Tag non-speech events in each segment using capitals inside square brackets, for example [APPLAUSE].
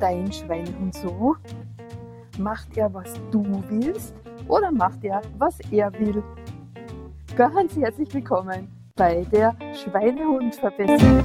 dein Schweinehund so? Macht er, was du willst oder macht er, was er will? Ganz herzlich willkommen bei der Schweinehundverbesserung.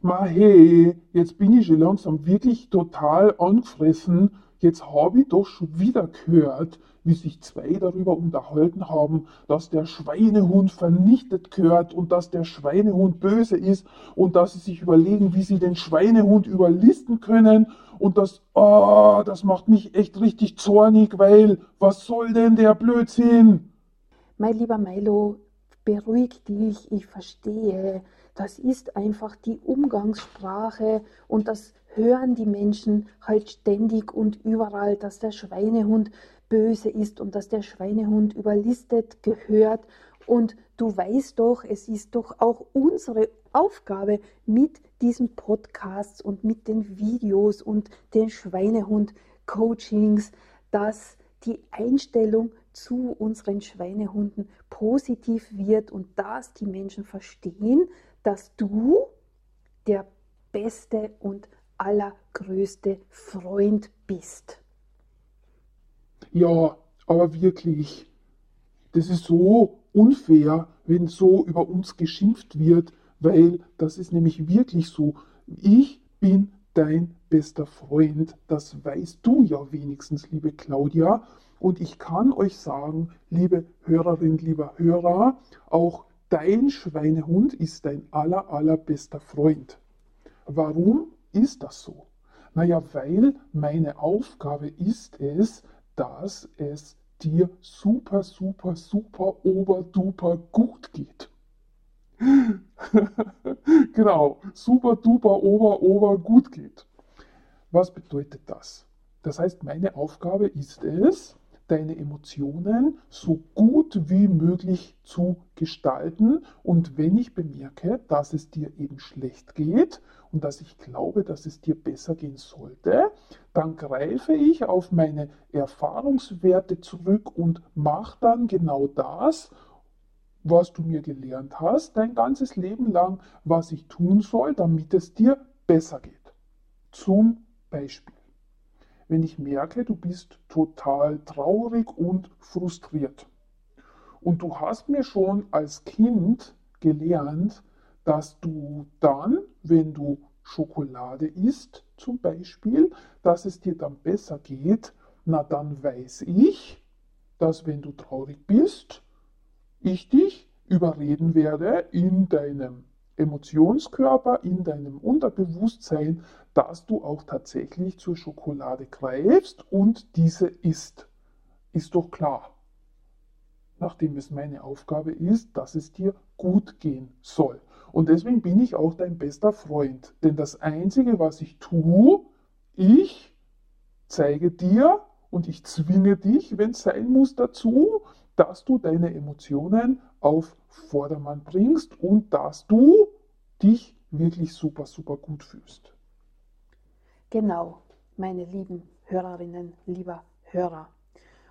Ma hey, jetzt bin ich schon langsam wirklich total angefressen. Jetzt habe ich doch schon wieder gehört, wie sich zwei darüber unterhalten haben, dass der Schweinehund vernichtet gehört und dass der Schweinehund böse ist und dass sie sich überlegen, wie sie den Schweinehund überlisten können und das, oh, das macht mich echt richtig zornig, weil was soll denn der Blödsinn? Mein lieber Milo, beruhig dich, ich verstehe. Das ist einfach die Umgangssprache und das hören die Menschen halt ständig und überall, dass der Schweinehund böse ist und dass der Schweinehund überlistet gehört. Und du weißt doch, es ist doch auch unsere Aufgabe mit diesen Podcasts und mit den Videos und den Schweinehund-Coachings, dass die Einstellung zu unseren Schweinehunden positiv wird und dass die Menschen verstehen, dass du der beste und allergrößte Freund bist. Ja, aber wirklich, das ist so unfair, wenn so über uns geschimpft wird, weil das ist nämlich wirklich so. Ich bin dein bester Freund, das weißt du ja wenigstens, liebe Claudia. Und ich kann euch sagen, liebe Hörerin, lieber Hörer, auch dein Schweinehund ist dein aller, allerbester Freund. Warum ist das so? Naja, weil meine Aufgabe ist es, dass es dir super, super, super, oberduper gut geht. [LAUGHS] genau, super, duper, ober, ober gut geht. Was bedeutet das? Das heißt, meine Aufgabe ist es, deine Emotionen so gut wie möglich zu gestalten. Und wenn ich bemerke, dass es dir eben schlecht geht und dass ich glaube, dass es dir besser gehen sollte, dann greife ich auf meine Erfahrungswerte zurück und mache dann genau das, was du mir gelernt hast, dein ganzes Leben lang, was ich tun soll, damit es dir besser geht. Zum Beispiel wenn ich merke, du bist total traurig und frustriert. Und du hast mir schon als Kind gelernt, dass du dann, wenn du Schokolade isst zum Beispiel, dass es dir dann besser geht, na dann weiß ich, dass wenn du traurig bist, ich dich überreden werde in deinem Emotionskörper, in deinem Unterbewusstsein, dass du auch tatsächlich zur Schokolade greifst und diese isst. Ist doch klar. Nachdem es meine Aufgabe ist, dass es dir gut gehen soll. Und deswegen bin ich auch dein bester Freund. Denn das Einzige, was ich tue, ich zeige dir und ich zwinge dich, wenn es sein muss, dazu, dass du deine Emotionen auf Vordermann bringst und dass du dich wirklich super, super gut fühlst. Genau, meine lieben Hörerinnen, lieber Hörer.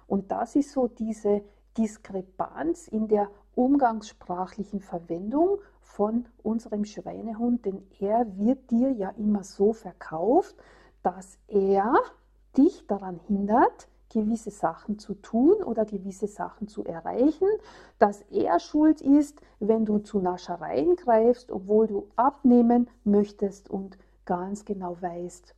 Und das ist so diese Diskrepanz in der umgangssprachlichen Verwendung von unserem Schweinehund, denn er wird dir ja immer so verkauft, dass er dich daran hindert, gewisse Sachen zu tun oder gewisse Sachen zu erreichen, dass er schuld ist, wenn du zu Naschereien greifst, obwohl du abnehmen möchtest und ganz genau weißt,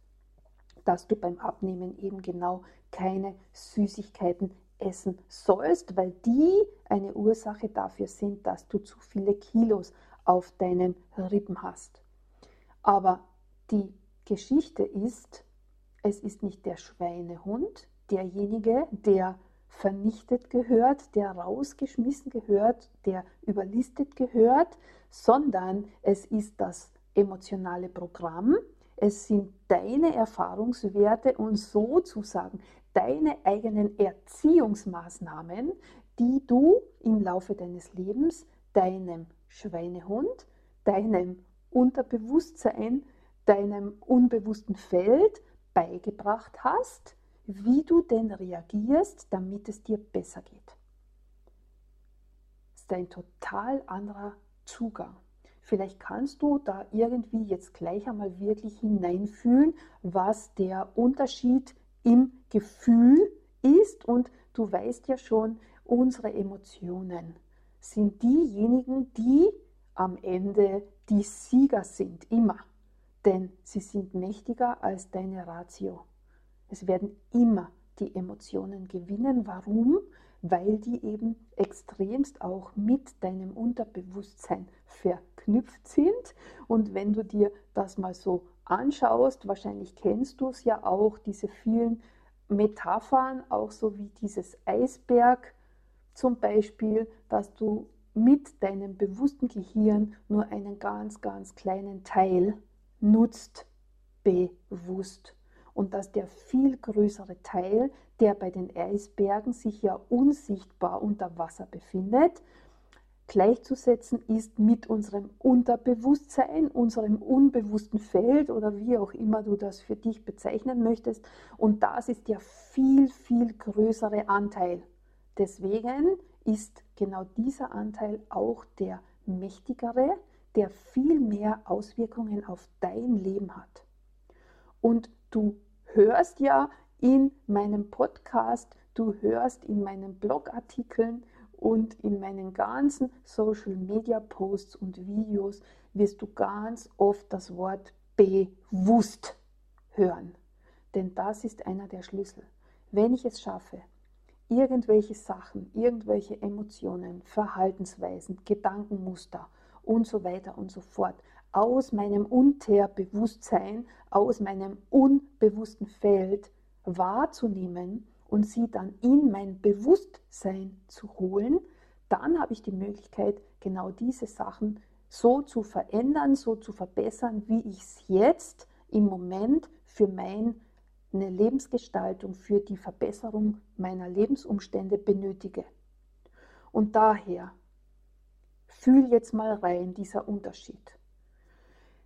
dass du beim Abnehmen eben genau keine Süßigkeiten essen sollst, weil die eine Ursache dafür sind, dass du zu viele Kilos auf deinen Rippen hast. Aber die Geschichte ist, es ist nicht der Schweinehund, derjenige, der vernichtet gehört, der rausgeschmissen gehört, der überlistet gehört, sondern es ist das emotionale Programm, es sind deine Erfahrungswerte und sozusagen deine eigenen Erziehungsmaßnahmen, die du im Laufe deines Lebens deinem Schweinehund, deinem Unterbewusstsein, deinem unbewussten Feld beigebracht hast, wie du denn reagierst, damit es dir besser geht. Das ist ein total anderer Zugang. Vielleicht kannst du da irgendwie jetzt gleich einmal wirklich hineinfühlen, was der Unterschied im Gefühl ist. Und du weißt ja schon, unsere Emotionen sind diejenigen, die am Ende die Sieger sind, immer. Denn sie sind mächtiger als deine Ratio. Es werden immer die Emotionen gewinnen. Warum? weil die eben extremst auch mit deinem Unterbewusstsein verknüpft sind. Und wenn du dir das mal so anschaust, wahrscheinlich kennst du es ja auch, diese vielen Metaphern, auch so wie dieses Eisberg zum Beispiel, dass du mit deinem bewussten Gehirn nur einen ganz, ganz kleinen Teil nutzt, bewusst und dass der viel größere Teil, der bei den Eisbergen sich ja unsichtbar unter Wasser befindet, gleichzusetzen ist mit unserem Unterbewusstsein, unserem unbewussten Feld oder wie auch immer du das für dich bezeichnen möchtest. Und das ist der viel, viel größere Anteil. Deswegen ist genau dieser Anteil auch der mächtigere, der viel mehr Auswirkungen auf dein Leben hat. Und du hörst ja in meinem Podcast, du hörst in meinen Blogartikeln und in meinen ganzen Social Media Posts und Videos wirst du ganz oft das Wort bewusst hören. Denn das ist einer der Schlüssel. Wenn ich es schaffe, irgendwelche Sachen, irgendwelche Emotionen, Verhaltensweisen, Gedankenmuster und so weiter und so fort aus meinem Unterbewusstsein, aus meinem unbewussten Feld wahrzunehmen und sie dann in mein Bewusstsein zu holen, dann habe ich die Möglichkeit, genau diese Sachen so zu verändern, so zu verbessern, wie ich es jetzt im Moment für meine Lebensgestaltung, für die Verbesserung meiner Lebensumstände benötige. Und daher, fühl jetzt mal rein dieser Unterschied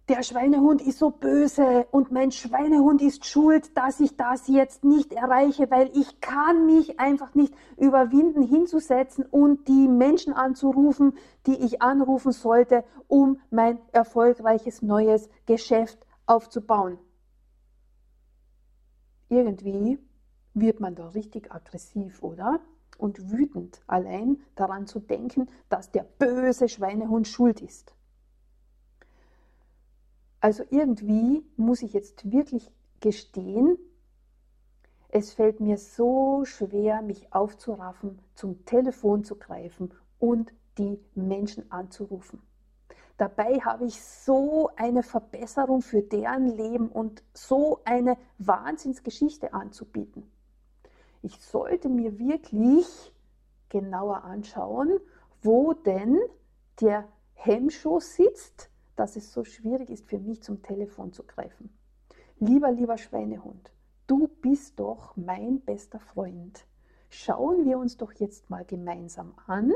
der Schweinehund ist so böse und mein Schweinehund ist schuld, dass ich das jetzt nicht erreiche, weil ich kann mich einfach nicht überwinden, hinzusetzen und die Menschen anzurufen, die ich anrufen sollte, um mein erfolgreiches neues Geschäft aufzubauen. Irgendwie wird man da richtig aggressiv, oder? Und wütend, allein daran zu denken, dass der böse Schweinehund schuld ist. Also irgendwie muss ich jetzt wirklich gestehen, es fällt mir so schwer, mich aufzuraffen, zum Telefon zu greifen und die Menschen anzurufen. Dabei habe ich so eine Verbesserung für deren Leben und so eine Wahnsinnsgeschichte anzubieten. Ich sollte mir wirklich genauer anschauen, wo denn der Hemmschuss sitzt, dass es so schwierig ist für mich zum Telefon zu greifen. Lieber, lieber Schweinehund, du bist doch mein bester Freund. Schauen wir uns doch jetzt mal gemeinsam an,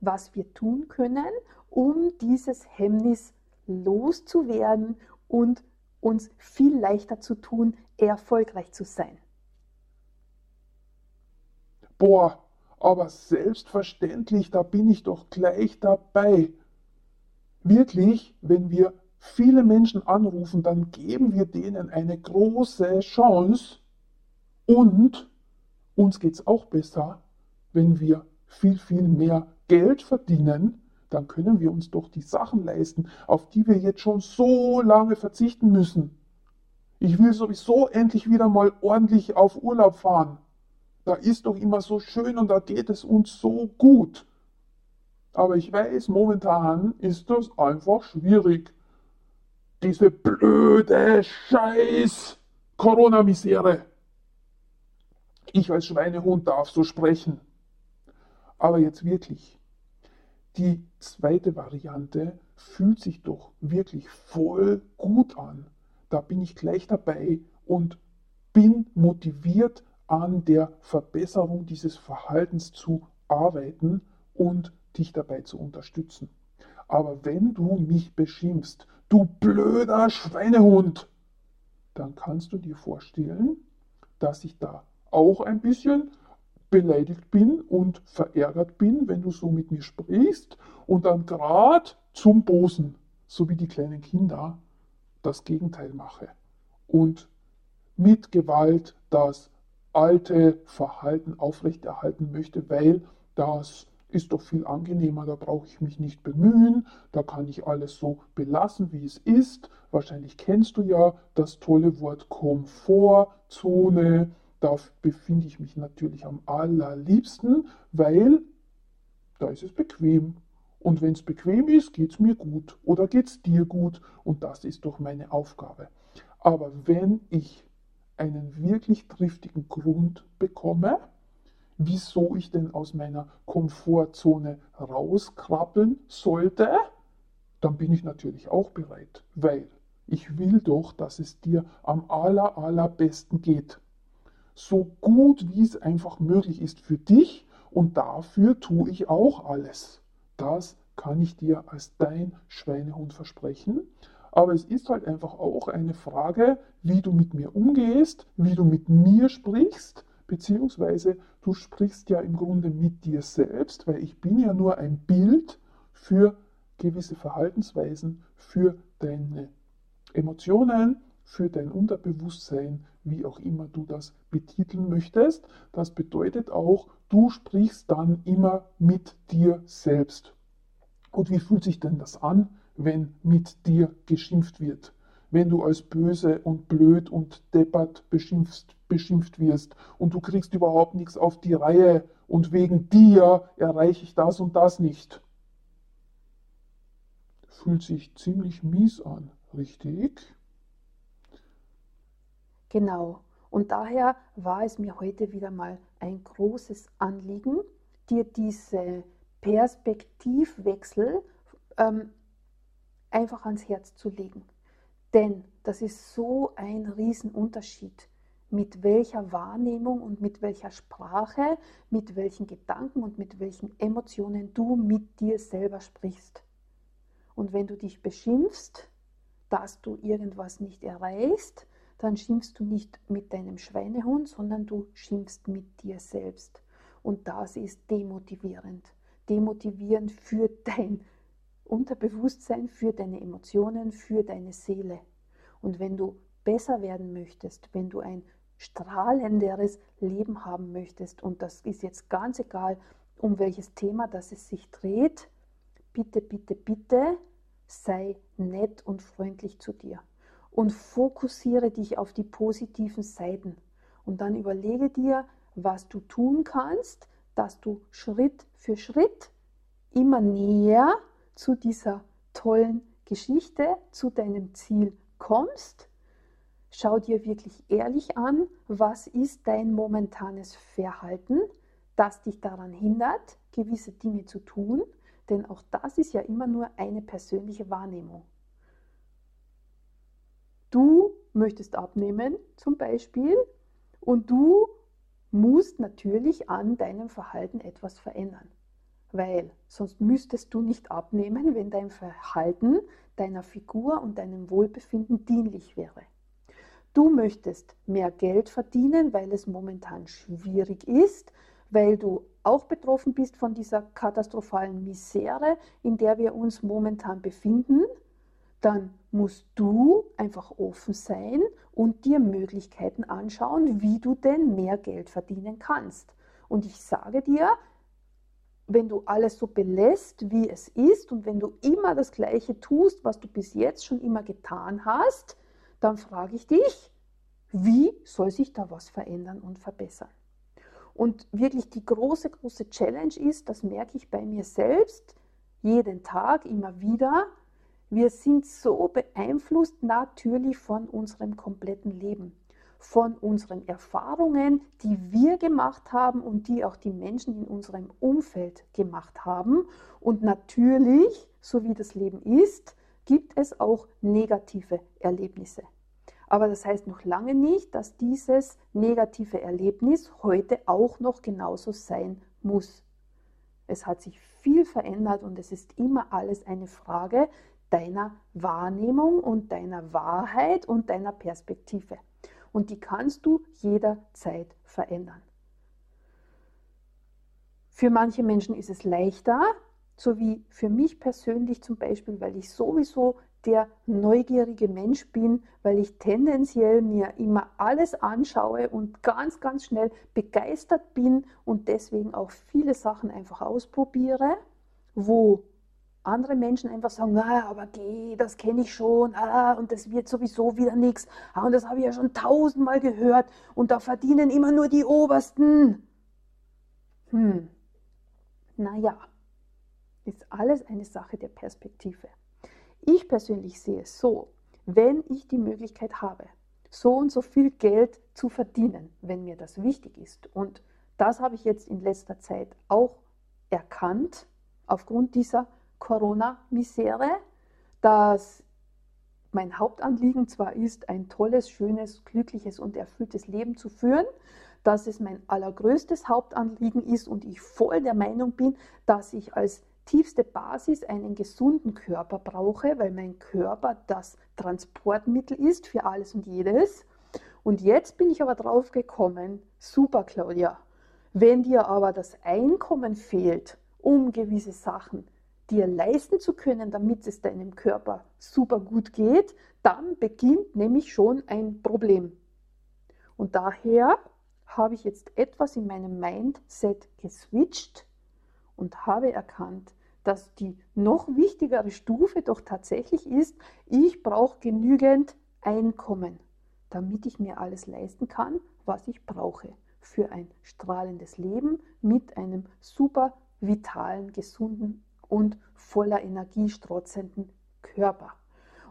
was wir tun können, um dieses Hemmnis loszuwerden und uns viel leichter zu tun, erfolgreich zu sein. Boah, aber selbstverständlich, da bin ich doch gleich dabei wirklich, wenn wir viele Menschen anrufen, dann geben wir denen eine große Chance und uns geht es auch besser, wenn wir viel, viel mehr Geld verdienen, dann können wir uns doch die Sachen leisten, auf die wir jetzt schon so lange verzichten müssen. Ich will sowieso endlich wieder mal ordentlich auf Urlaub fahren. Da ist doch immer so schön und da geht es uns so gut. Aber ich weiß, momentan ist das einfach schwierig. Diese blöde Scheiß Corona-Misere. Ich als Schweinehund darf so sprechen. Aber jetzt wirklich. Die zweite Variante fühlt sich doch wirklich voll gut an. Da bin ich gleich dabei und bin motiviert an der Verbesserung dieses Verhaltens zu arbeiten und dich dabei zu unterstützen. Aber wenn du mich beschimpfst, du blöder Schweinehund, dann kannst du dir vorstellen, dass ich da auch ein bisschen beleidigt bin und verärgert bin, wenn du so mit mir sprichst und dann gerade zum Bosen so wie die kleinen Kinder, das Gegenteil mache und mit Gewalt das alte Verhalten aufrechterhalten möchte, weil das ist doch viel angenehmer, da brauche ich mich nicht bemühen, da kann ich alles so belassen, wie es ist. Wahrscheinlich kennst du ja das tolle Wort Komfortzone. Da befinde ich mich natürlich am allerliebsten, weil da ist es bequem. Und wenn es bequem ist, geht es mir gut oder geht es dir gut. Und das ist doch meine Aufgabe. Aber wenn ich einen wirklich triftigen Grund bekomme, wieso ich denn aus meiner Komfortzone rauskrabbeln sollte, dann bin ich natürlich auch bereit, weil ich will doch, dass es dir am aller, allerbesten geht. So gut wie es einfach möglich ist für dich und dafür tue ich auch alles. Das kann ich dir als dein Schweinehund versprechen. Aber es ist halt einfach auch eine Frage, wie du mit mir umgehst, wie du mit mir sprichst, beziehungsweise du sprichst ja im Grunde mit dir selbst, weil ich bin ja nur ein Bild für gewisse Verhaltensweisen, für deine Emotionen, für dein Unterbewusstsein, wie auch immer du das betiteln möchtest. Das bedeutet auch, du sprichst dann immer mit dir selbst. Und wie fühlt sich denn das an? wenn mit dir geschimpft wird, wenn du als böse und blöd und deppert beschimpft, beschimpft wirst und du kriegst überhaupt nichts auf die Reihe und wegen dir erreiche ich das und das nicht. Fühlt sich ziemlich mies an, richtig? Genau. Und daher war es mir heute wieder mal ein großes Anliegen, dir diese Perspektivwechsel ähm, einfach ans Herz zu legen. Denn das ist so ein Riesenunterschied, mit welcher Wahrnehmung und mit welcher Sprache, mit welchen Gedanken und mit welchen Emotionen du mit dir selber sprichst. Und wenn du dich beschimpfst, dass du irgendwas nicht erreichst, dann schimpfst du nicht mit deinem Schweinehund, sondern du schimpfst mit dir selbst. Und das ist demotivierend. Demotivierend für [LAUGHS] dein Unterbewusstsein für deine Emotionen, für deine Seele. Und wenn du besser werden möchtest, wenn du ein strahlenderes Leben haben möchtest, und das ist jetzt ganz egal, um welches Thema das es sich dreht, bitte, bitte, bitte sei nett und freundlich zu dir und fokussiere dich auf die positiven Seiten. Und dann überlege dir, was du tun kannst, dass du Schritt für Schritt immer näher zu dieser tollen Geschichte, zu deinem Ziel kommst. Schau dir wirklich ehrlich an, was ist dein momentanes Verhalten, das dich daran hindert, gewisse Dinge zu tun, denn auch das ist ja immer nur eine persönliche Wahrnehmung. Du möchtest abnehmen zum Beispiel und du musst natürlich an deinem Verhalten etwas verändern weil sonst müsstest du nicht abnehmen, wenn dein Verhalten deiner Figur und deinem Wohlbefinden dienlich wäre. Du möchtest mehr Geld verdienen, weil es momentan schwierig ist, weil du auch betroffen bist von dieser katastrophalen Misere, in der wir uns momentan befinden, dann musst du einfach offen sein und dir Möglichkeiten anschauen, wie du denn mehr Geld verdienen kannst. Und ich sage dir, wenn du alles so belässt, wie es ist und wenn du immer das Gleiche tust, was du bis jetzt schon immer getan hast, dann frage ich dich, wie soll sich da was verändern und verbessern? Und wirklich die große, große Challenge ist, das merke ich bei mir selbst, jeden Tag immer wieder, wir sind so beeinflusst natürlich von unserem kompletten Leben von unseren Erfahrungen, die wir gemacht haben und die auch die Menschen in unserem Umfeld gemacht haben. Und natürlich, so wie das Leben ist, gibt es auch negative Erlebnisse. Aber das heißt noch lange nicht, dass dieses negative Erlebnis heute auch noch genauso sein muss. Es hat sich viel verändert und es ist immer alles eine Frage deiner Wahrnehmung und deiner Wahrheit und deiner Perspektive und die kannst du jederzeit verändern. Für manche Menschen ist es leichter sowie für mich persönlich zum Beispiel, weil ich sowieso der neugierige Mensch bin, weil ich tendenziell mir immer alles anschaue und ganz, ganz schnell begeistert bin und deswegen auch viele Sachen einfach ausprobiere, wo andere Menschen einfach sagen, na, aber geh, das kenne ich schon, ah, und das wird sowieso wieder nichts, ah, und das habe ich ja schon tausendmal gehört, und da verdienen immer nur die Obersten. Hm, naja, ist alles eine Sache der Perspektive. Ich persönlich sehe es so, wenn ich die Möglichkeit habe, so und so viel Geld zu verdienen, wenn mir das wichtig ist, und das habe ich jetzt in letzter Zeit auch erkannt, aufgrund dieser Corona-Misere, dass mein Hauptanliegen zwar ist, ein tolles, schönes, glückliches und erfülltes Leben zu führen, dass es mein allergrößtes Hauptanliegen ist und ich voll der Meinung bin, dass ich als tiefste Basis einen gesunden Körper brauche, weil mein Körper das Transportmittel ist für alles und jedes. Und jetzt bin ich aber drauf gekommen, super Claudia, wenn dir aber das Einkommen fehlt, um gewisse Sachen dir leisten zu können, damit es deinem Körper super gut geht, dann beginnt nämlich schon ein Problem. Und daher habe ich jetzt etwas in meinem Mindset geswitcht und habe erkannt, dass die noch wichtigere Stufe doch tatsächlich ist, ich brauche genügend Einkommen, damit ich mir alles leisten kann, was ich brauche für ein strahlendes Leben mit einem super vitalen, gesunden und voller Energie strotzenden Körper.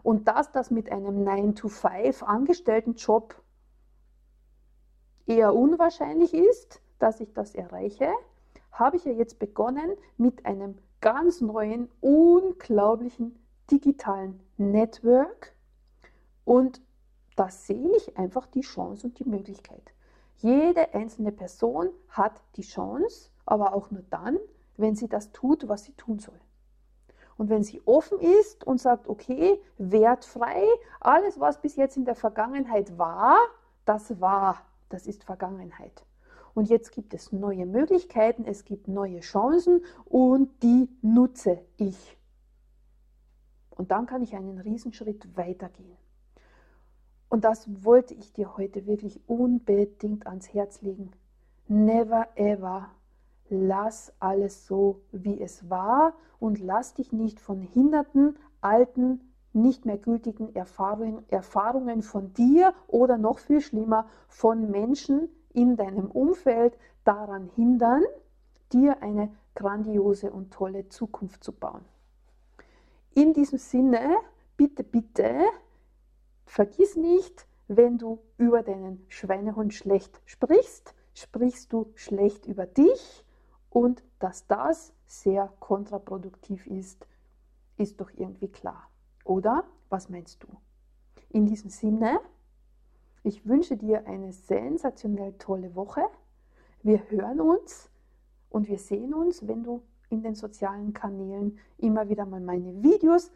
Und dass das mit einem 9-to-5 Angestelltenjob eher unwahrscheinlich ist, dass ich das erreiche, habe ich ja jetzt begonnen mit einem ganz neuen, unglaublichen digitalen Network. Und da sehe ich einfach die Chance und die Möglichkeit. Jede einzelne Person hat die Chance, aber auch nur dann, wenn sie das tut, was sie tun soll. Und wenn sie offen ist und sagt, okay, wertfrei, alles, was bis jetzt in der Vergangenheit war, das war, das ist Vergangenheit. Und jetzt gibt es neue Möglichkeiten, es gibt neue Chancen und die nutze ich. Und dann kann ich einen Riesenschritt weitergehen. Und das wollte ich dir heute wirklich unbedingt ans Herz legen. Never ever lass alles so, wie es war und lass dich nicht von hinderten, alten, nicht mehr gültigen Erfahrungen, Erfahrungen von dir oder noch viel schlimmer von Menschen in deinem Umfeld daran hindern, dir eine grandiose und tolle Zukunft zu bauen. In diesem Sinne, bitte, bitte, vergiss nicht, wenn du über deinen Schweinehund schlecht sprichst, sprichst du schlecht über dich und dass das sehr kontraproduktiv ist, ist doch irgendwie klar. Oder was meinst du? In diesem Sinne, ich wünsche dir eine sensationell tolle Woche. Wir hören uns und wir sehen uns, wenn du in den sozialen Kanälen immer wieder mal meine Videos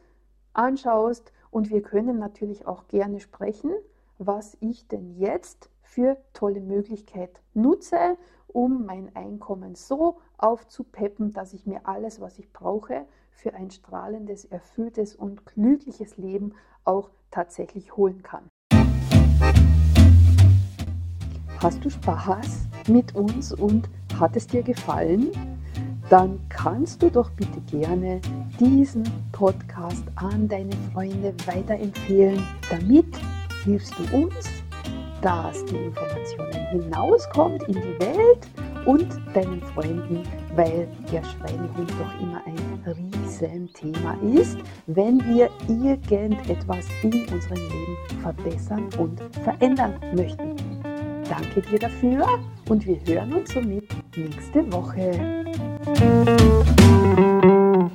anschaust. Und wir können natürlich auch gerne sprechen, was ich denn jetzt für tolle Möglichkeit nutze, um mein Einkommen so aufzupeppen, dass ich mir alles, was ich brauche, für ein strahlendes, erfülltes und glückliches Leben auch tatsächlich holen kann. Hast du Spaß mit uns und hat es dir gefallen? Dann kannst du doch bitte gerne diesen Podcast an deine Freunde weiterempfehlen. Damit hilfst du uns dass die Informationen hinauskommt in die Welt und deinen Freunden, weil der Schweinehund doch immer ein Riesenthema ist, wenn wir irgendetwas in unserem Leben verbessern und verändern möchten. Danke dir dafür und wir hören uns somit nächste Woche.